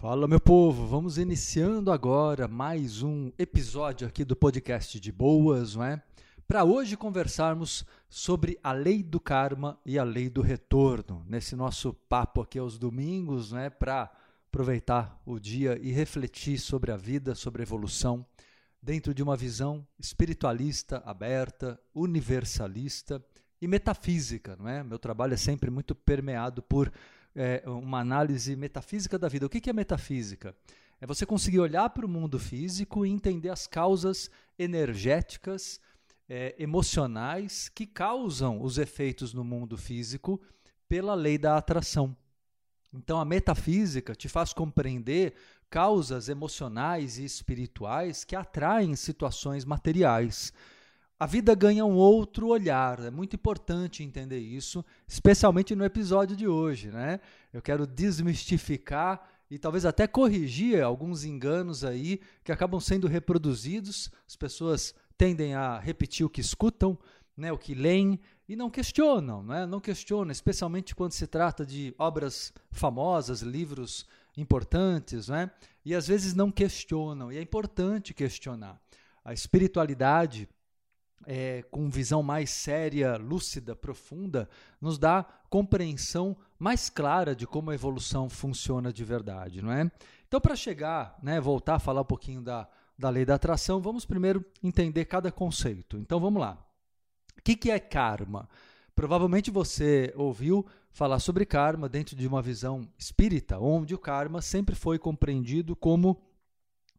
Fala, meu povo! Vamos iniciando agora mais um episódio aqui do podcast de Boas, não é? Para hoje conversarmos sobre a lei do karma e a lei do retorno. Nesse nosso papo aqui aos domingos, não é? Para aproveitar o dia e refletir sobre a vida, sobre a evolução, dentro de uma visão espiritualista, aberta, universalista e metafísica, não é? Meu trabalho é sempre muito permeado por é, uma análise metafísica da vida. O que, que é metafísica? É você conseguir olhar para o mundo físico e entender as causas energéticas, é, emocionais que causam os efeitos no mundo físico pela lei da atração. Então, a metafísica te faz compreender causas emocionais e espirituais que atraem situações materiais a vida ganha um outro olhar. É muito importante entender isso, especialmente no episódio de hoje. Né? Eu quero desmistificar e talvez até corrigir alguns enganos aí que acabam sendo reproduzidos. As pessoas tendem a repetir o que escutam, né, o que leem e não questionam, né? não questionam, especialmente quando se trata de obras famosas, livros importantes, né? e às vezes não questionam. E é importante questionar. A espiritualidade é, com visão mais séria, lúcida, profunda, nos dá compreensão mais clara de como a evolução funciona de verdade, não é? Então, para chegar, né, voltar a falar um pouquinho da, da lei da atração, vamos primeiro entender cada conceito. Então, vamos lá. O que, que é karma? Provavelmente você ouviu falar sobre karma dentro de uma visão espírita, onde o karma sempre foi compreendido como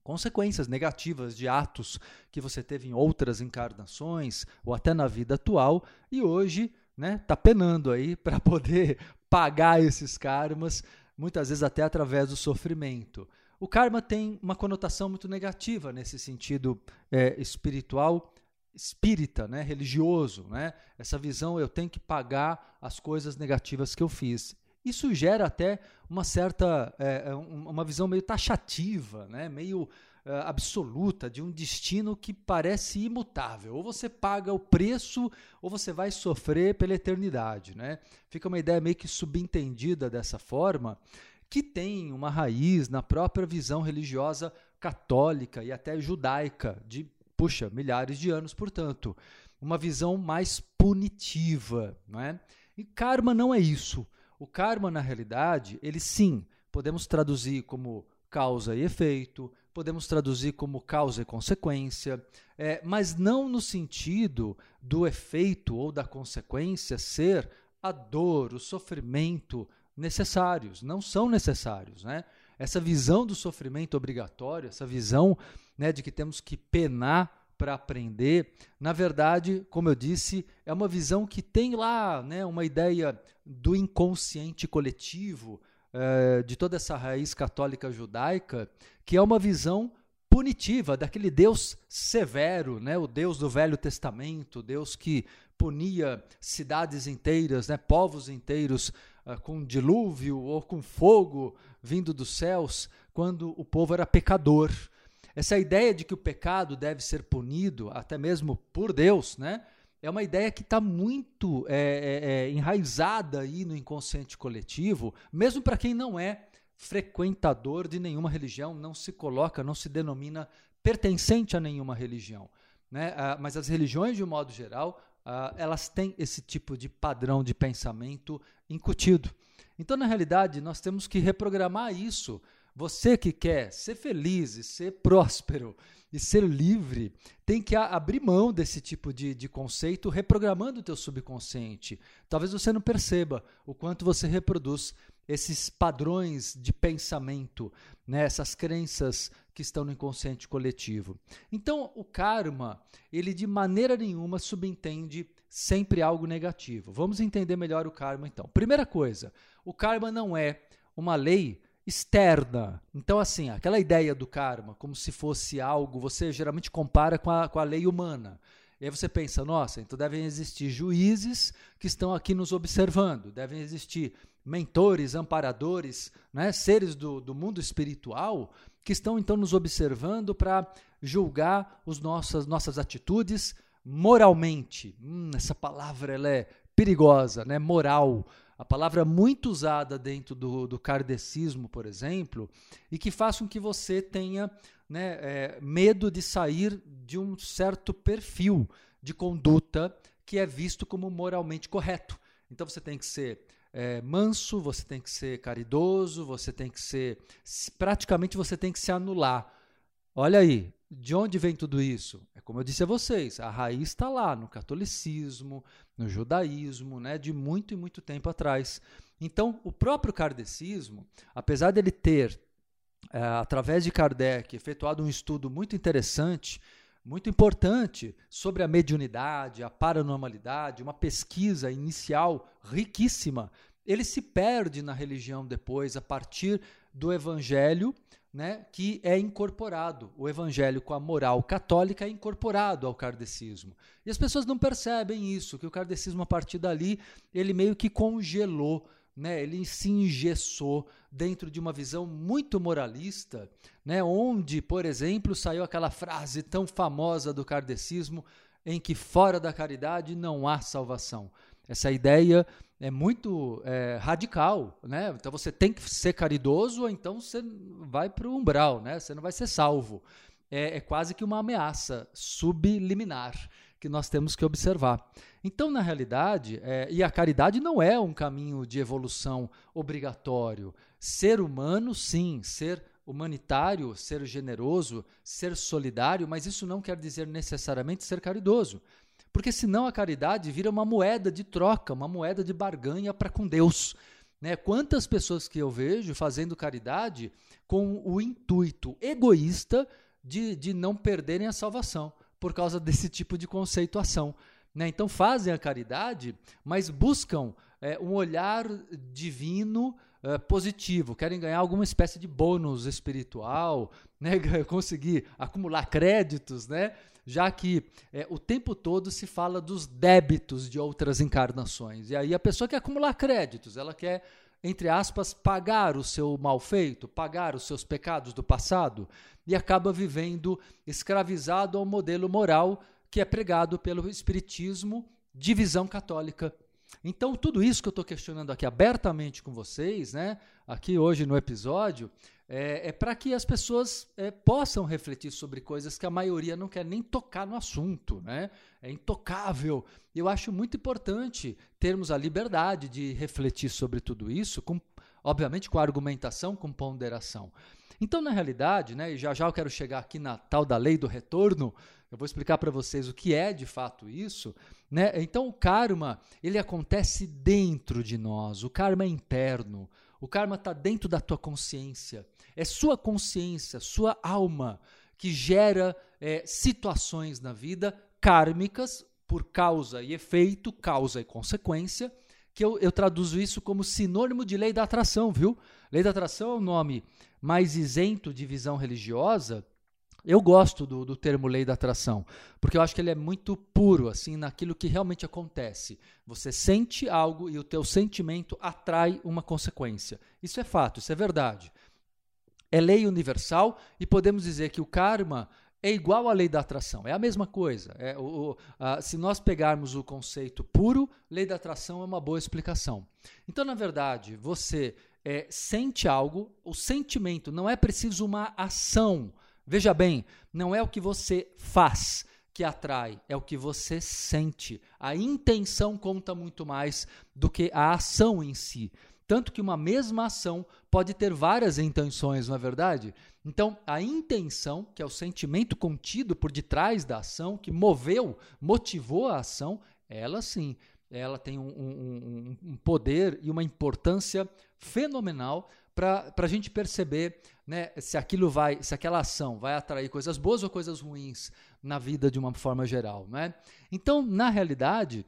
consequências negativas de atos que você teve em outras encarnações ou até na vida atual e hoje né, tá penando aí para poder pagar esses karmas, muitas vezes até através do sofrimento. O karma tem uma conotação muito negativa nesse sentido é, espiritual, espírita, né, religioso, né? Essa visão eu tenho que pagar as coisas negativas que eu fiz. Isso gera até uma certa, é, é uma visão meio taxativa, né? meio é, absoluta de um destino que parece imutável. Ou você paga o preço, ou você vai sofrer pela eternidade. Né? Fica uma ideia meio que subentendida dessa forma, que tem uma raiz na própria visão religiosa católica e até judaica, de, puxa, milhares de anos, portanto. Uma visão mais punitiva. Né? E karma não é isso. O karma, na realidade, ele sim, podemos traduzir como causa e efeito, podemos traduzir como causa e consequência, é, mas não no sentido do efeito ou da consequência ser a dor, o sofrimento necessários, não são necessários. Né? Essa visão do sofrimento obrigatório, essa visão né, de que temos que penar para aprender, na verdade, como eu disse, é uma visão que tem lá né, uma ideia do inconsciente coletivo, é, de toda essa raiz católica judaica, que é uma visão punitiva daquele Deus severo, né, o Deus do Velho Testamento, Deus que punia cidades inteiras, né, povos inteiros uh, com dilúvio ou com fogo vindo dos céus, quando o povo era pecador. Essa ideia de que o pecado deve ser punido, até mesmo por Deus, né? É uma ideia que está muito é, é, é, enraizada aí no inconsciente coletivo, mesmo para quem não é frequentador de nenhuma religião, não se coloca, não se denomina pertencente a nenhuma religião. Né? Ah, mas as religiões, de um modo geral, ah, elas têm esse tipo de padrão de pensamento incutido. Então, na realidade, nós temos que reprogramar isso você que quer ser feliz e ser próspero e ser livre, tem que abrir mão desse tipo de, de conceito, reprogramando o teu subconsciente. Talvez você não perceba o quanto você reproduz esses padrões de pensamento, né, essas crenças que estão no inconsciente coletivo. Então, o karma, ele de maneira nenhuma subentende sempre algo negativo. Vamos entender melhor o karma então. Primeira coisa, o karma não é uma lei externa. Então, assim, aquela ideia do karma, como se fosse algo, você geralmente compara com a, com a lei humana. E aí você pensa, nossa, então devem existir juízes que estão aqui nos observando, devem existir mentores, amparadores, né, seres do, do mundo espiritual que estão então nos observando para julgar as nossas, nossas atitudes moralmente. Hum, essa palavra ela é perigosa, né? moral a palavra muito usada dentro do, do kardecismo, por exemplo, e que faz com que você tenha né, é, medo de sair de um certo perfil de conduta que é visto como moralmente correto. Então você tem que ser é, manso, você tem que ser caridoso, você tem que ser. Praticamente você tem que se anular. Olha aí, de onde vem tudo isso? É como eu disse a vocês, a raiz está lá no catolicismo, no judaísmo, né, de muito e muito tempo atrás. Então, o próprio kardecismo, apesar dele ter, é, através de Kardec, efetuado um estudo muito interessante, muito importante sobre a mediunidade, a paranormalidade, uma pesquisa inicial riquíssima, ele se perde na religião depois, a partir do evangelho né, que é incorporado. O evangelho com a moral católica é incorporado ao kardecismo. E as pessoas não percebem isso, que o kardecismo, a partir dali, ele meio que congelou, né, ele se engessou dentro de uma visão muito moralista, né, onde, por exemplo, saiu aquela frase tão famosa do kardecismo, em que fora da caridade não há salvação. Essa ideia é muito é, radical, né? Então você tem que ser caridoso, ou então você vai para o umbral, né? Você não vai ser salvo. É, é, quase que uma ameaça subliminar que nós temos que observar. Então, na realidade, é, e a caridade não é um caminho de evolução obrigatório. Ser humano, sim, ser humanitário, ser generoso, ser solidário, mas isso não quer dizer necessariamente ser caridoso. Porque senão a caridade vira uma moeda de troca, uma moeda de barganha para com Deus. Né? Quantas pessoas que eu vejo fazendo caridade com o intuito egoísta de, de não perderem a salvação por causa desse tipo de conceituação. Né? Então fazem a caridade, mas buscam é, um olhar divino é, positivo, querem ganhar alguma espécie de bônus espiritual, né? conseguir acumular créditos, né? Já que é, o tempo todo se fala dos débitos de outras encarnações. E aí a pessoa quer acumular créditos, ela quer, entre aspas, pagar o seu mal feito, pagar os seus pecados do passado, e acaba vivendo escravizado ao modelo moral que é pregado pelo Espiritismo de visão católica. Então, tudo isso que eu estou questionando aqui abertamente com vocês, né, aqui hoje no episódio, é, é para que as pessoas é, possam refletir sobre coisas que a maioria não quer nem tocar no assunto, né? É intocável. Eu acho muito importante termos a liberdade de refletir sobre tudo isso, com, obviamente com argumentação, com ponderação. Então, na realidade, né, e já já eu quero chegar aqui na tal da lei do retorno, eu vou explicar para vocês o que é de fato isso. Né? Então, o karma ele acontece dentro de nós, o karma é interno. O karma está dentro da tua consciência. É sua consciência, sua alma, que gera é, situações na vida kármicas por causa e efeito, causa e consequência, que eu, eu traduzo isso como sinônimo de lei da atração, viu? Lei da atração é um nome mais isento de visão religiosa, eu gosto do, do, termo lei da atração, porque eu acho que ele é muito puro, assim, naquilo que realmente acontece. Você sente algo e o teu sentimento atrai uma consequência. Isso é fato, isso é verdade. É lei universal e podemos dizer que o karma é igual à lei da atração, é a mesma coisa. É, o, a, se nós pegarmos o conceito puro, lei da atração é uma boa explicação. Então, na verdade, você é, sente algo, o sentimento não é preciso uma ação Veja bem, não é o que você faz que atrai, é o que você sente. A intenção conta muito mais do que a ação em si. Tanto que uma mesma ação pode ter várias intenções, não é verdade? Então, a intenção, que é o sentimento contido por detrás da ação, que moveu, motivou a ação, ela sim, ela tem um, um, um poder e uma importância fenomenal para a gente perceber né, se aquilo vai, se aquela ação vai atrair coisas boas ou coisas ruins na vida de uma forma geral. Né? Então, na realidade,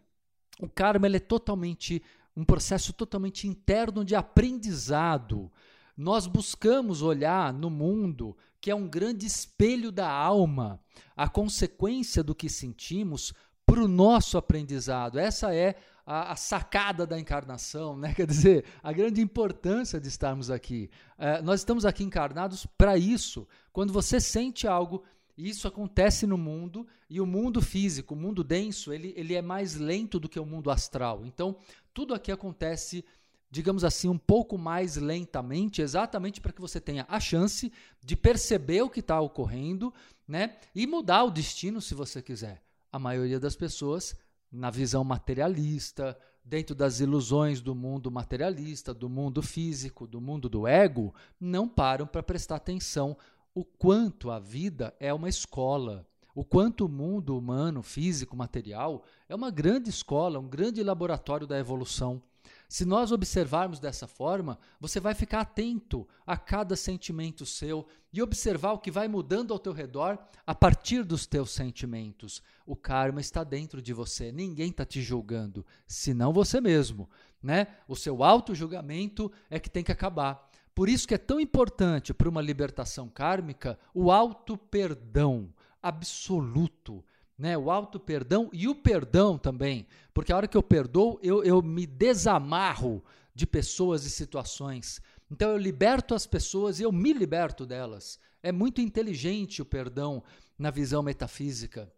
o karma ele é totalmente um processo totalmente interno de aprendizado. Nós buscamos olhar no mundo que é um grande espelho da alma, a consequência do que sentimos para o nosso aprendizado. Essa é a, a, sacada da encarnação, né? quer dizer, a grande importância de estarmos aqui. É, nós estamos aqui encarnados para isso. Quando você sente algo, isso acontece no mundo, e o mundo físico, o mundo denso, ele, ele é mais lento do que o mundo astral. Então, tudo aqui acontece digamos assim, um pouco mais lentamente, exatamente para que você tenha a chance de perceber o que está ocorrendo né, e mudar o destino se você quiser. A maioria das pessoas, na visão materialista, dentro das ilusões do mundo materialista, do mundo físico, do mundo do ego, não param para prestar atenção o quanto a vida é uma escola, o quanto o mundo humano, físico, material é uma grande escola, um grande laboratório da evolução. Se nós observarmos dessa forma, você vai ficar atento a cada sentimento seu e observar o que vai mudando ao teu redor a partir dos teus sentimentos. O karma está dentro de você, ninguém está te julgando, senão você mesmo. Né? O seu auto-julgamento é que tem que acabar. Por isso que é tão importante para uma libertação kármica o auto-perdão absoluto né? O auto perdão e o perdão também, porque a hora que eu perdoo, eu, eu me desamarro de pessoas e situações. Então eu liberto as pessoas e eu me liberto delas. É muito inteligente o perdão na visão metafísica.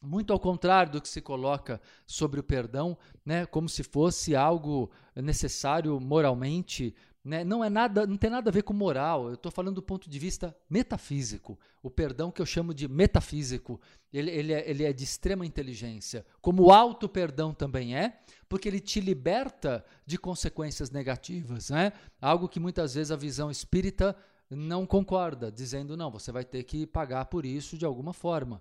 Muito ao contrário do que se coloca sobre o perdão, né, como se fosse algo necessário moralmente né? Não é nada, não tem nada a ver com moral. Eu estou falando do ponto de vista metafísico. O perdão que eu chamo de metafísico, ele, ele, é, ele é de extrema inteligência. Como o auto perdão também é, porque ele te liberta de consequências negativas, né? Algo que muitas vezes a visão espírita não concorda, dizendo não, você vai ter que pagar por isso de alguma forma.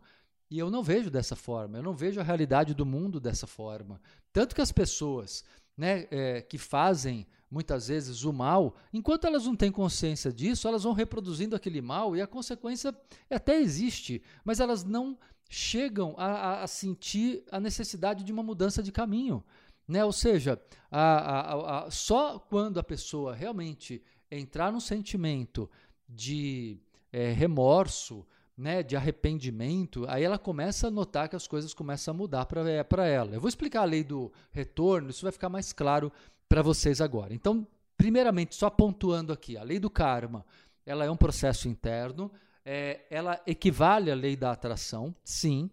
E eu não vejo dessa forma. Eu não vejo a realidade do mundo dessa forma. Tanto que as pessoas né, é, que fazem muitas vezes o mal, enquanto elas não têm consciência disso, elas vão reproduzindo aquele mal e a consequência até existe, mas elas não chegam a, a sentir a necessidade de uma mudança de caminho. Né? Ou seja, a, a, só quando a pessoa realmente entrar num sentimento de é, remorso, né, de arrependimento, aí ela começa a notar que as coisas começam a mudar para é, ela. Eu vou explicar a lei do retorno, isso vai ficar mais claro para vocês agora. Então, primeiramente, só pontuando aqui, a lei do karma, ela é um processo interno, é, ela equivale à lei da atração, sim,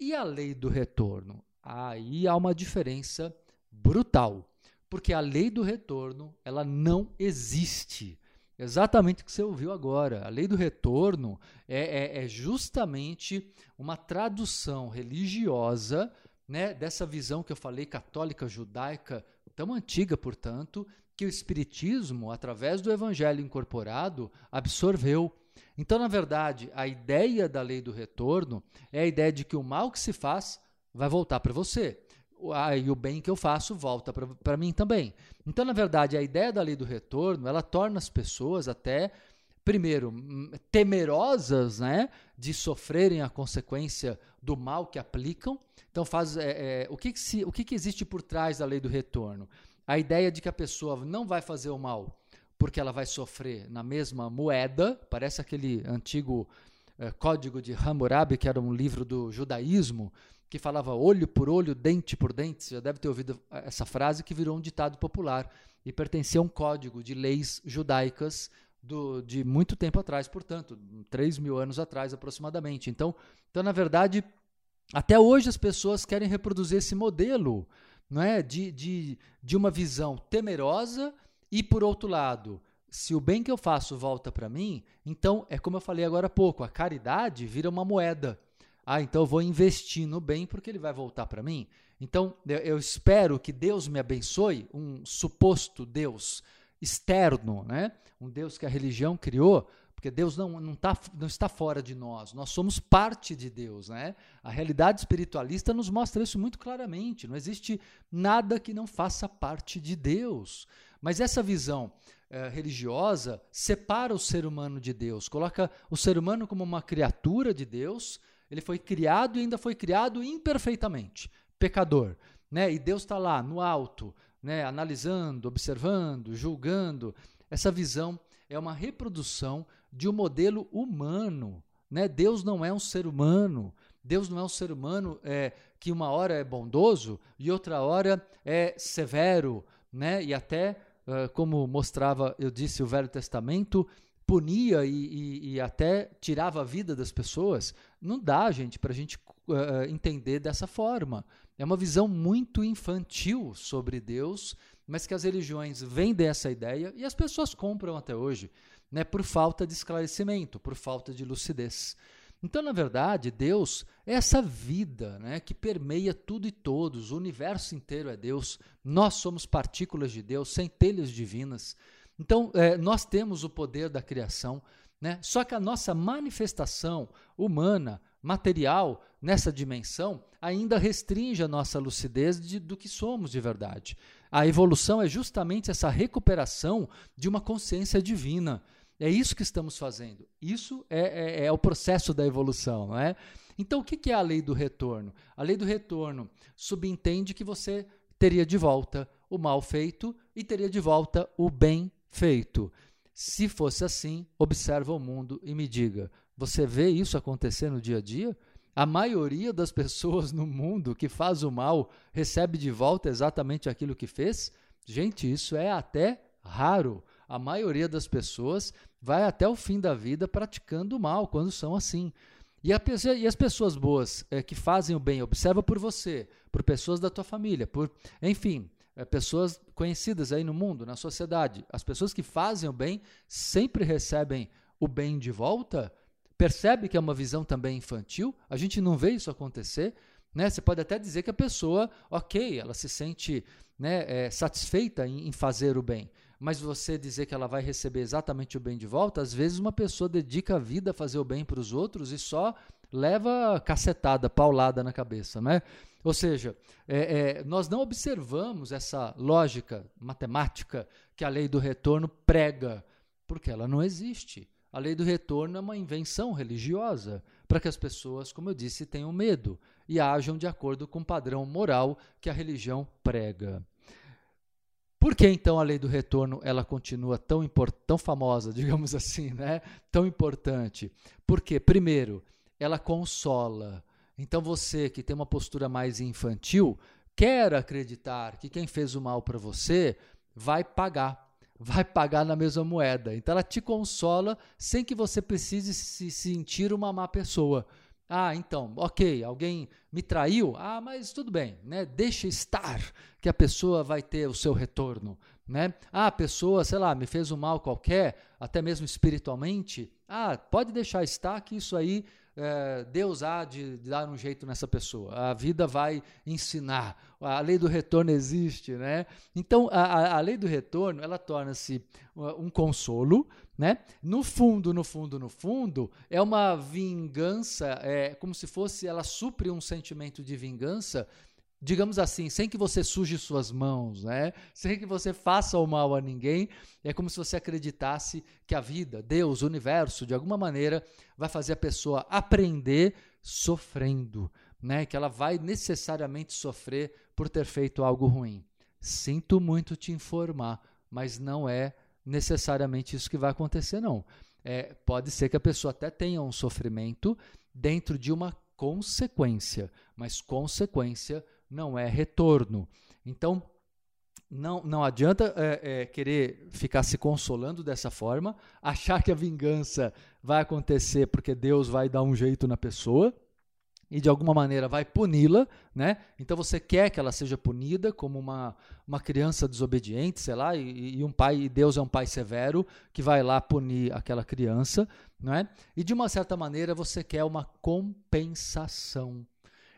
e a lei do retorno. Aí há uma diferença brutal, porque a lei do retorno, ela não existe. Exatamente o que você ouviu agora. A lei do retorno é, é, é justamente uma tradução religiosa né, dessa visão que eu falei, católica, judaica, tão antiga, portanto, que o Espiritismo, através do Evangelho incorporado, absorveu. Então, na verdade, a ideia da lei do retorno é a ideia de que o mal que se faz vai voltar para você e o bem que eu faço volta para mim também. Então, na verdade, a ideia da lei do retorno, ela torna as pessoas até, primeiro, temerosas né, de sofrerem a consequência do mal que aplicam. Então, faz, é, é, o, que, que, se, o que, que existe por trás da lei do retorno? A ideia de que a pessoa não vai fazer o mal porque ela vai sofrer na mesma moeda, parece aquele antigo é, código de Hammurabi, que era um livro do judaísmo, que falava olho por olho, dente por dente. Você já deve ter ouvido essa frase que virou um ditado popular e pertencia a um código de leis judaicas do, de muito tempo atrás, portanto, 3 mil anos atrás aproximadamente. Então, então, na verdade, até hoje as pessoas querem reproduzir esse modelo não é? de, de, de uma visão temerosa e, por outro lado, se o bem que eu faço volta para mim, então é como eu falei agora há pouco, a caridade vira uma moeda. Ah, então eu vou investir no bem porque ele vai voltar para mim. Então eu espero que Deus me abençoe, um suposto Deus externo, né? um Deus que a religião criou, porque Deus não, não, tá, não está fora de nós, nós somos parte de Deus. Né? A realidade espiritualista nos mostra isso muito claramente. Não existe nada que não faça parte de Deus. Mas essa visão eh, religiosa separa o ser humano de Deus, coloca o ser humano como uma criatura de Deus ele foi criado e ainda foi criado imperfeitamente, pecador. Né? E Deus está lá, no alto, né? analisando, observando, julgando. Essa visão é uma reprodução de um modelo humano. Né? Deus não é um ser humano. Deus não é um ser humano é, que uma hora é bondoso e outra hora é severo, né? E até, uh, como mostrava, eu disse, o Velho Testamento, punia e, e, e, até tirava a vida das pessoas, não dá, gente, para a gente uh, entender dessa forma. É uma visão muito infantil sobre Deus mas que as religiões vendem essa ideia e as pessoas compram até hoje, né, por falta de esclarecimento, por falta de lucidez. Então, na verdade, Deus é essa vida né, que permeia tudo e todos, o universo inteiro é Deus, nós somos partículas de Deus, centelhas divinas. Então, é, nós temos o poder da criação, né? só que a nossa manifestação humana, material, nessa dimensão, ainda restringe a nossa lucidez de, do que somos de verdade. A evolução é justamente essa recuperação de uma consciência divina. É isso que estamos fazendo. Isso é, é, é o processo da evolução, não é? Então, o que é a lei do retorno? A lei do retorno subentende que você teria de volta o mal feito e teria de volta o bem feito. Se fosse assim, observa o mundo e me diga: você vê isso acontecer no dia a dia? A maioria das pessoas no mundo que faz o mal recebe de volta exatamente aquilo que fez? Gente, isso é até raro. A maioria das pessoas vai até o fim da vida praticando o mal quando são assim. E, a, e as pessoas boas é, que fazem o bem, observa por você, por pessoas da tua família, por, enfim, é, pessoas conhecidas aí no mundo, na sociedade. As pessoas que fazem o bem sempre recebem o bem de volta. Percebe que é uma visão também infantil? A gente não vê isso acontecer. Né? Você pode até dizer que a pessoa, ok, ela se sente né, é, satisfeita em, em fazer o bem, mas você dizer que ela vai receber exatamente o bem de volta, às vezes uma pessoa dedica a vida a fazer o bem para os outros e só leva cacetada, paulada na cabeça, né? Ou seja, é, é, nós não observamos essa lógica matemática que a lei do retorno prega, porque ela não existe. A lei do retorno é uma invenção religiosa para que as pessoas, como eu disse, tenham medo e ajam de acordo com o padrão moral que a religião prega. Por que então a lei do retorno ela continua tão, tão famosa, digamos assim, né? tão importante? Porque, primeiro, ela consola. Então você que tem uma postura mais infantil, quer acreditar que quem fez o mal para você vai pagar vai pagar na mesma moeda. Então ela te consola sem que você precise se sentir uma má pessoa. Ah, então, ok, alguém me traiu? Ah, mas tudo bem, né? Deixa estar que a pessoa vai ter o seu retorno, né? Ah, a pessoa, sei lá, me fez um mal qualquer, até mesmo espiritualmente. Ah, pode deixar estar que isso aí é, Deus há de dar um jeito nessa pessoa. A vida vai ensinar. A lei do retorno existe, né? Então, a, a lei do retorno, ela torna-se um consolo, né? No fundo, no fundo, no fundo, é uma vingança, é como se fosse, ela supre um sentimento de vingança digamos assim, sem que você suje suas mãos, né? sem que você faça o mal a ninguém, é como se você acreditasse que a vida, Deus, o universo, de alguma maneira, vai fazer a pessoa aprender sofrendo, né? que ela vai necessariamente sofrer por ter feito algo ruim. Sinto muito te informar, mas não é necessariamente isso que vai acontecer, não. É, pode ser que a pessoa até tenha um sofrimento dentro de uma consequência, mas consequência não é retorno. Então, não, não adianta é, é, querer ficar se consolando dessa forma, achar que a vingança vai acontecer porque Deus vai dar um jeito na pessoa e de alguma maneira vai puni-la, né? Então você quer que ela seja punida como uma, uma criança desobediente, sei lá, e, e um pai, e Deus é um pai severo que vai lá punir aquela criança, né? E de uma certa maneira você quer uma compensação.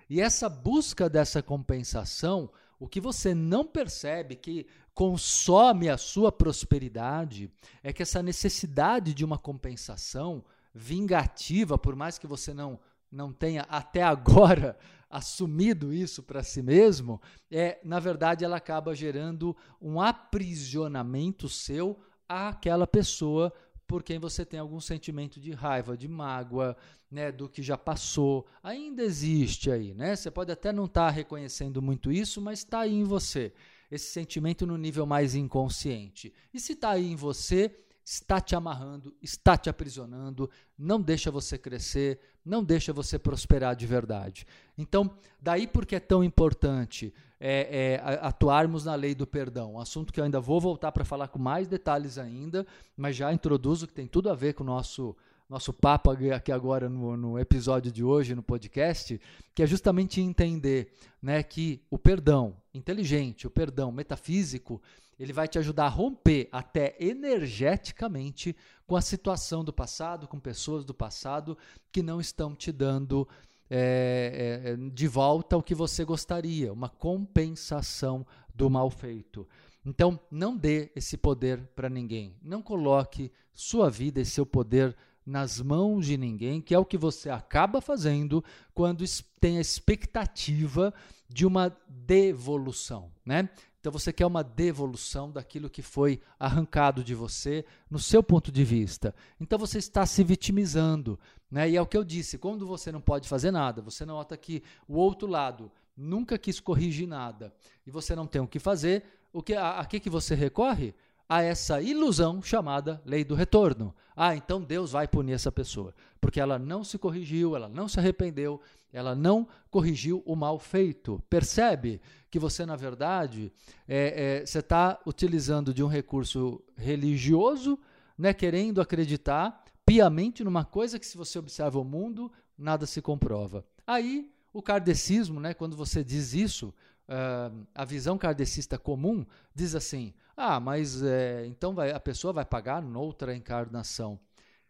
E essa busca dessa compensação, o que você não percebe que consome a sua prosperidade é que essa necessidade de uma compensação vingativa, por mais que você não não tenha até agora assumido isso para si mesmo, é, na verdade ela acaba gerando um aprisionamento seu àquela pessoa por quem você tem algum sentimento de raiva, de mágoa, né, do que já passou. Ainda existe aí, né? Você pode até não estar tá reconhecendo muito isso, mas está aí em você. Esse sentimento no nível mais inconsciente. E se está aí em você, está te amarrando, está te aprisionando, não deixa você crescer, não deixa você prosperar de verdade. Então, daí porque é tão importante é, é, atuarmos na lei do perdão, um assunto que eu ainda vou voltar para falar com mais detalhes ainda, mas já introduzo que tem tudo a ver com o nosso nosso papo aqui agora no, no, episódio de hoje, no podcast, que é justamente entender né, que o perdão inteligente, o perdão metafísico, ele vai te ajudar a romper até energeticamente com a situação do passado, com pessoas do passado que não estão te dando é, é, de volta o que você gostaria, uma compensação do mal feito. Então, não dê esse poder para ninguém. Não coloque sua vida e seu poder nas mãos de ninguém, que é o que você acaba fazendo quando tem a expectativa de uma devolução, né? Então você quer uma devolução daquilo que foi arrancado de você no seu ponto de vista. Então você está se vitimizando, né? E é o que eu disse, quando você não pode fazer nada, você nota que o outro lado nunca quis corrigir nada e você não tem o que fazer, o que a, a que que você recorre? A essa ilusão chamada lei do retorno. Ah, então Deus vai punir essa pessoa, porque ela não se corrigiu, ela não se arrependeu, ela não corrigiu o mal feito. Percebe que você, na verdade, é, é, você está utilizando de um recurso religioso, né, querendo acreditar piamente numa coisa que, se você observa o mundo, nada se comprova. Aí, o kardecismo, né, quando você diz isso, uh, a visão kardecista comum diz assim: ah, mas é, então vai, a pessoa vai pagar noutra encarnação.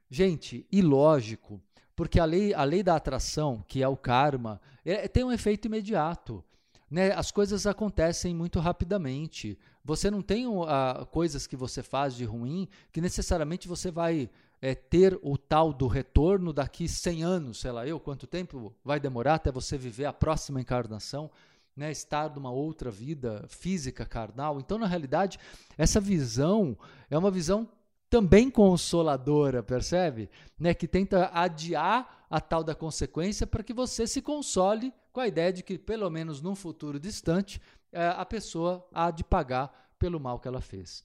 Gente, ilógico, porque a lei, a lei da atração, que é o karma, é, tem um efeito imediato. Né? As coisas acontecem muito rapidamente. Você não tem uh, coisas que você faz de ruim que necessariamente você vai é, ter o tal do retorno daqui 100 anos, sei lá eu, quanto tempo vai demorar até você viver a próxima encarnação né, estar numa outra vida física, carnal. Então, na realidade, essa visão é uma visão também consoladora, percebe? Né, que tenta adiar a tal da consequência para que você se console com a ideia de que, pelo menos num futuro distante, é, a pessoa há de pagar pelo mal que ela fez.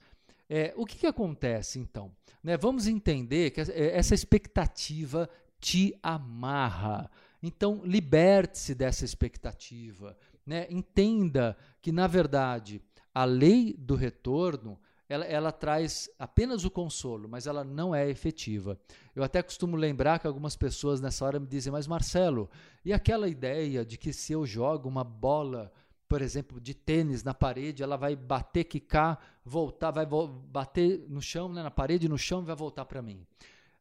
É, o que, que acontece então? Né, vamos entender que essa expectativa te amarra. Então, liberte-se dessa expectativa né, entenda que, na verdade, a lei do retorno ela, ela, traz apenas o consolo, mas ela não é efetiva. Eu até costumo lembrar que algumas pessoas nessa hora me dizem, mas Marcelo, e aquela ideia de que se eu jogo uma bola, por exemplo, de tênis na parede, ela vai bater, quicar, voltar, vai vo bater no chão, né, na parede, no chão e vai voltar para mim.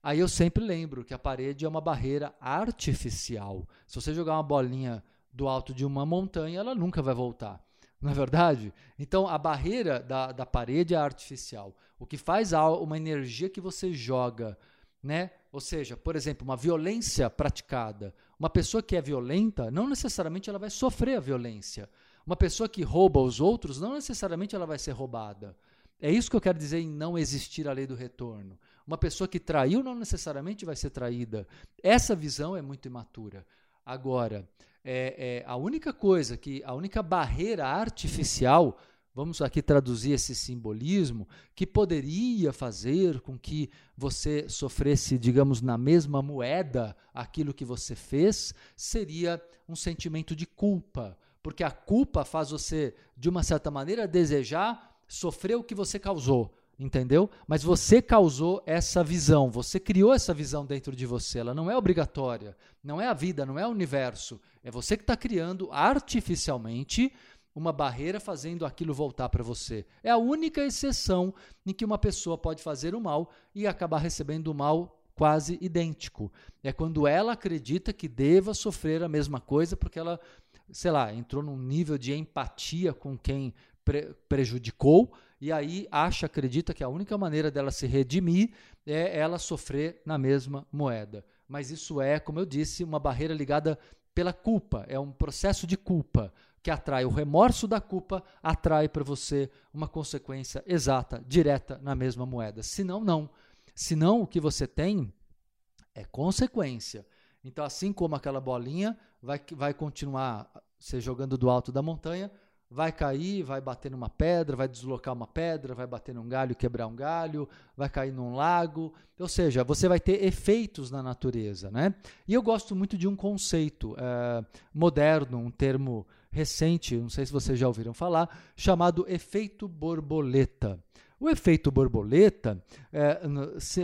Aí eu sempre lembro que a parede é uma barreira artificial. Se você jogar uma bolinha do alto de uma montanha, ela nunca vai voltar. Não é verdade? Então, a barreira da, da parede é artificial. O que faz uma energia que você joga, né? Ou seja, por exemplo, uma violência praticada. Uma pessoa que é violenta, não necessariamente ela vai sofrer a violência. Uma pessoa que rouba os outros, não necessariamente ela vai ser roubada. É isso que eu quero dizer em não existir a lei do retorno. Uma pessoa que traiu não necessariamente vai ser traída. Essa visão é muito imatura. Agora, é, é, a única coisa que, a única barreira artificial, vamos aqui traduzir esse simbolismo, que poderia fazer com que você sofresse, digamos, na mesma moeda aquilo que você fez, seria um sentimento de culpa. Porque a culpa faz você, de uma certa maneira, desejar sofrer o que você causou entendeu? Mas você causou essa visão, você criou essa visão dentro de você. Ela não é obrigatória, não é a vida, não é o universo. É você que está criando artificialmente uma barreira fazendo aquilo voltar para você. É a única exceção em que uma pessoa pode fazer o mal e acabar recebendo o mal quase idêntico. É quando ela acredita que deva sofrer a mesma coisa porque ela, sei lá, entrou num nível de empatia com quem pre prejudicou e aí acha, acredita que a única maneira dela se redimir é ela sofrer na mesma moeda. Mas isso é, como eu disse, uma barreira ligada pela culpa, é um processo de culpa que atrai o remorso da culpa, atrai para você uma consequência exata, direta na mesma moeda. Senão, não. Senão, o que você tem é consequência. Então, assim como aquela bolinha vai, vai continuar se jogando do alto da montanha, vai cair, vai bater numa pedra, vai deslocar uma pedra, vai bater num galho, quebrar um galho, vai cair num lago. Ou seja, você vai ter efeitos na natureza. Né? E eu gosto muito de um conceito é, moderno, um termo recente, não sei se vocês já ouviram falar, chamado efeito borboleta. O efeito borboleta, é,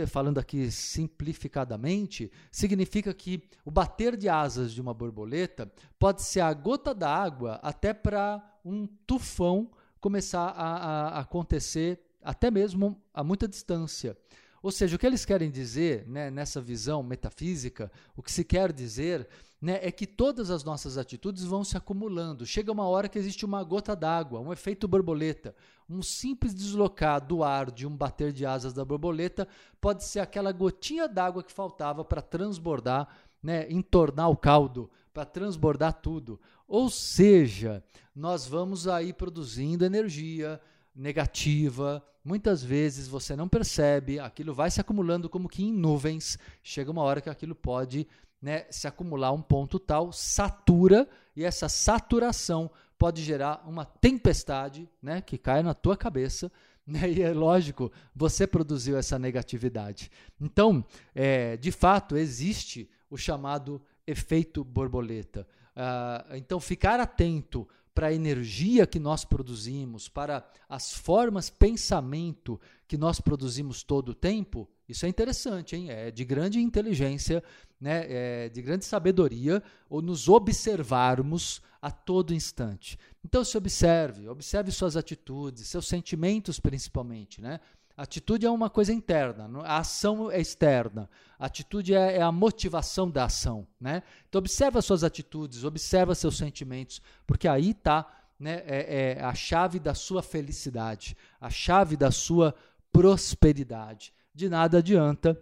falando aqui simplificadamente, significa que o bater de asas de uma borboleta pode ser a gota d'água até para um tufão começar a, a acontecer até mesmo a muita distância. Ou seja, o que eles querem dizer né, nessa visão metafísica, o que se quer dizer né, é que todas as nossas atitudes vão se acumulando. Chega uma hora que existe uma gota d'água, um efeito borboleta. Um simples deslocar do ar de um bater de asas da borboleta pode ser aquela gotinha d'água que faltava para transbordar, né, entornar o caldo, para transbordar tudo. Ou seja, nós vamos aí produzindo energia negativa. Muitas vezes você não percebe, aquilo vai se acumulando como que em nuvens. Chega uma hora que aquilo pode né, se acumular um ponto tal, satura, e essa saturação pode gerar uma tempestade né, que cai na tua cabeça. Né, e é lógico, você produziu essa negatividade. Então, é, de fato, existe o chamado efeito borboleta. Uh, então, ficar atento para a energia que nós produzimos, para as formas pensamento que nós produzimos todo o tempo, isso é interessante, hein? É de grande inteligência, né? É de grande sabedoria, ou nos observarmos a todo instante. Então se observe, observe suas atitudes, seus sentimentos principalmente, né? Atitude é uma coisa interna, a ação é externa. A atitude é, é a motivação da ação. Né? Então, observa suas atitudes, observa seus sentimentos, porque aí está né, é, é a chave da sua felicidade, a chave da sua prosperidade. De nada adianta,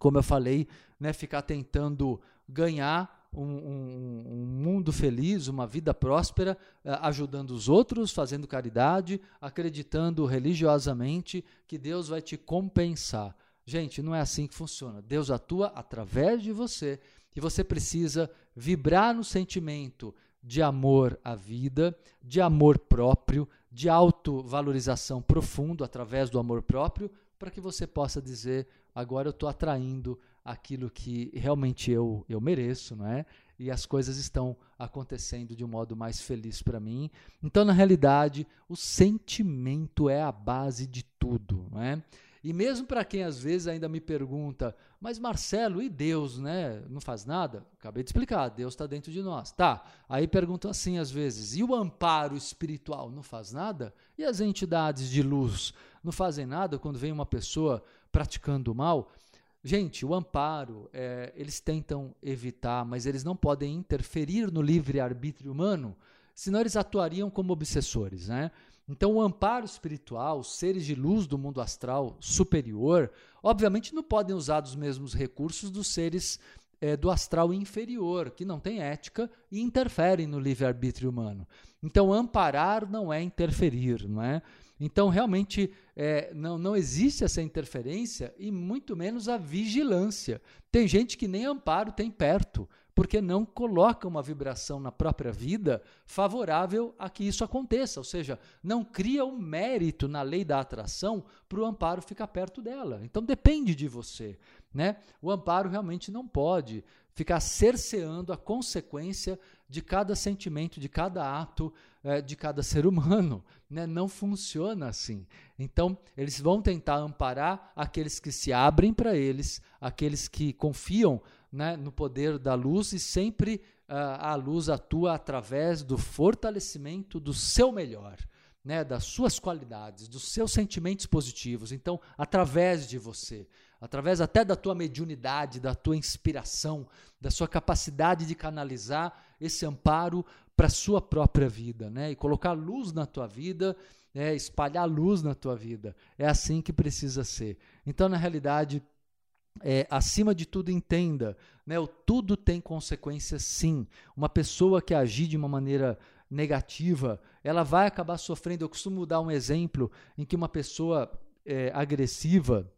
como eu falei, né, ficar tentando ganhar um, um, um, mundo feliz, uma vida próspera, eh, ajudando os outros, fazendo caridade, acreditando religiosamente que Deus vai te compensar. Gente, não é assim que funciona. Deus atua através de você e você precisa vibrar no sentimento de amor à vida, de amor próprio, de autovalorização profundo através do amor próprio, para que você possa dizer: agora eu estou atraindo aquilo que realmente eu, eu mereço, não é? E as coisas estão acontecendo de um modo mais feliz para mim. Então, na realidade, o sentimento é a base de tudo, não é? E mesmo para quem às vezes ainda me pergunta, mas Marcelo, e Deus, né? Não faz nada? Acabei de explicar, Deus está dentro de nós. Tá. Aí perguntam assim às vezes, e o amparo espiritual não faz nada? E as entidades de luz não fazem nada quando vem uma pessoa praticando mal? Gente, o amparo, é, eles tentam evitar, mas eles não podem interferir no livre-arbítrio humano, senão eles atuariam como obsessores. Né? Então, o amparo espiritual, os seres de luz do mundo astral superior, obviamente não podem usar os mesmos recursos dos seres é, do astral inferior, que não tem ética e interferem no livre-arbítrio humano. Então, amparar não é interferir, não é? Então, realmente, é, não, não existe essa interferência e muito menos a vigilância. Tem gente que nem amparo tem perto, porque não coloca uma vibração na própria vida favorável a que isso aconteça, ou seja, não cria um mérito na lei da atração para o amparo ficar perto dela. Então depende de você. Né? O amparo realmente não pode ficar cerceando a consequência de cada sentimento, de cada ato, é, de cada ser humano. Né? Não funciona assim. Então, eles vão tentar amparar aqueles que se abrem para eles, aqueles que confiam né, no poder da luz e sempre uh, a luz atua através do fortalecimento do seu melhor. Né, das suas qualidades, dos seus sentimentos positivos. Então, através de você, através até da tua mediunidade, da tua inspiração, da sua capacidade de canalizar esse amparo para a sua própria vida, né? E colocar luz na tua vida, é, espalhar luz na tua vida. É assim que precisa ser. Então, na realidade, é, acima de tudo, entenda, né? O tudo tem consequências, sim. Uma pessoa que agir de uma maneira negativa, ela vai acabar sofrendo. Eu costumo dar um exemplo em que uma pessoa é, agressiva,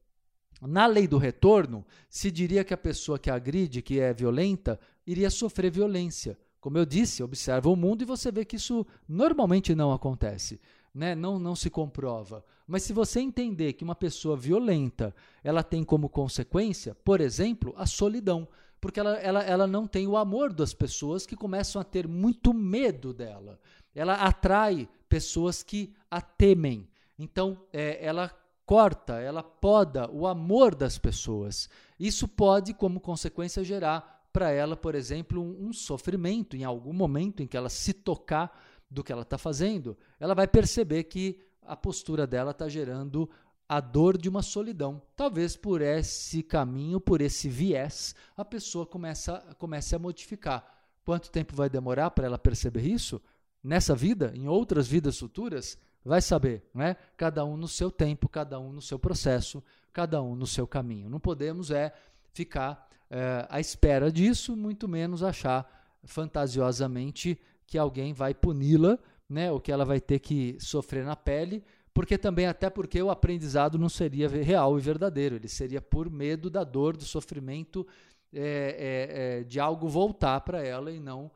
na lei do retorno, se diria que a pessoa que agride, que é violenta, iria sofrer violência. Como eu disse, observa o mundo e você vê que isso normalmente não acontece. Né? Não, não se comprova. Mas se você entender que uma pessoa violenta ela tem como consequência, por exemplo, a solidão, porque ela, ela, ela não tem o amor das pessoas que começam a ter muito medo dela. Ela atrai pessoas que a temem. Então, é, ela corta, ela poda o amor das pessoas. Isso pode, como consequência, gerar para ela, por exemplo, um, um, sofrimento em algum momento em que ela se tocar do que ela está fazendo, ela vai perceber que a postura dela está gerando a dor de uma solidão. Talvez por esse caminho, por esse viés, a pessoa começa, comece a modificar. Quanto tempo vai demorar para ela perceber isso? Nessa vida, em outras vidas futuras? Vai saber, né? Cada um no seu tempo, cada um no seu processo, cada um no seu caminho. Não podemos é ficar é, à espera disso, muito menos achar fantasiosamente que alguém vai puni-la, né? Ou que ela vai ter que sofrer na pele, porque também até porque o aprendizado não seria real e verdadeiro, ele seria por medo da dor, do sofrimento é, é, de algo voltar para ela e não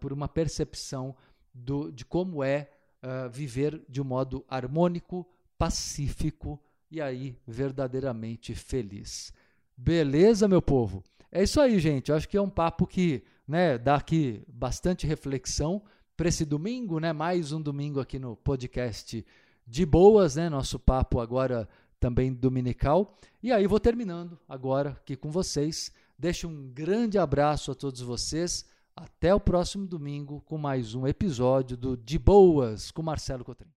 por uma percepção do, de como é uh, viver de um modo harmônico, pacífico e aí verdadeiramente feliz. Beleza, meu povo? É isso aí, gente. Eu acho que é um papo que né, dá aqui bastante reflexão para esse domingo, né? Mais um domingo aqui no podcast de boas, né? Nosso papo agora também dominical. E aí vou terminando agora aqui com vocês. Deixo um grande abraço a todos vocês. Até o próximo domingo com mais um episódio do De Boas com Marcelo Cotrim.